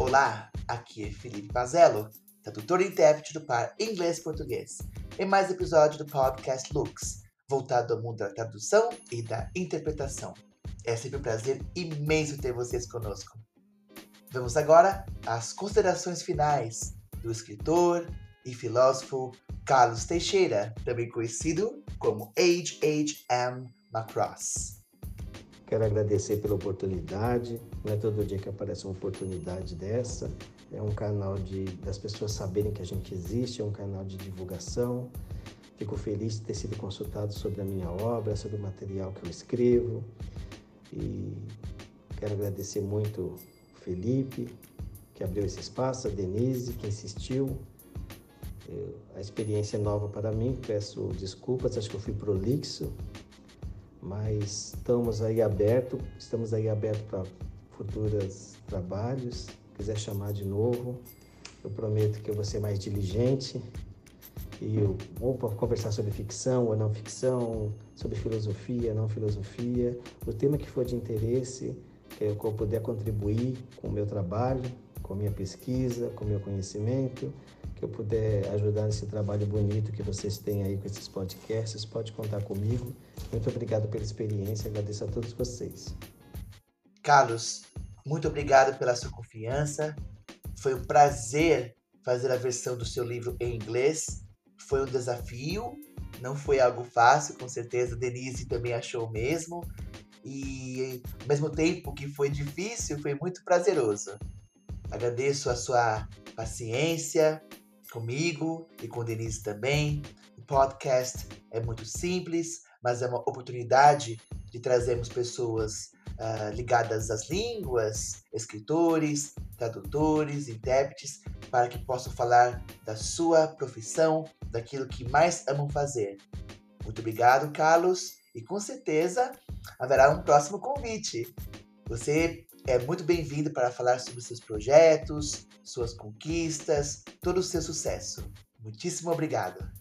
Olá, aqui é Felipe Pazello, tradutor e intérprete do par inglês-português, em mais episódio do podcast Lux, voltado ao mundo da tradução e da interpretação. É sempre um prazer imenso ter vocês conosco. Vamos agora às considerações finais do escritor e filósofo Carlos Teixeira, também conhecido como H.H.M. Macross. Quero agradecer pela oportunidade. Não é todo dia que aparece uma oportunidade dessa. É um canal de, das pessoas saberem que a gente existe, é um canal de divulgação. Fico feliz de ter sido consultado sobre a minha obra, sobre o material que eu escrevo. E quero agradecer muito o Felipe, que abriu esse espaço, a Denise, que insistiu. Eu, a experiência é nova para mim, peço desculpas, acho que eu fui prolixo, mas estamos aí aberto, estamos aí aberto para futuros trabalhos. Quiser chamar de novo, eu prometo que eu vou ser mais diligente e eu vou conversar sobre ficção ou não ficção, sobre filosofia, não filosofia, o tema que for de interesse, que eu puder contribuir com o meu trabalho, com a minha pesquisa, com o meu conhecimento, que eu puder ajudar nesse trabalho bonito que vocês têm aí com esses podcasts, pode contar comigo. Muito obrigado pela experiência, agradeço a todos vocês. Carlos, muito obrigado pela sua confiança. Foi um prazer fazer a versão do seu livro em inglês. Foi um desafio, não foi algo fácil, com certeza. Denise também achou o mesmo. E ao mesmo tempo que foi difícil, foi muito prazeroso. Agradeço a sua paciência, comigo e com Denise também. O podcast é muito simples, mas é uma oportunidade de trazermos pessoas uh, ligadas às línguas, escritores, tradutores, intérpretes, para que possam falar da sua profissão, daquilo que mais amam fazer. Muito obrigado, Carlos, e com certeza haverá um próximo convite. Você é muito bem-vindo para falar sobre seus projetos, suas conquistas, todo o seu sucesso. Muitíssimo obrigado.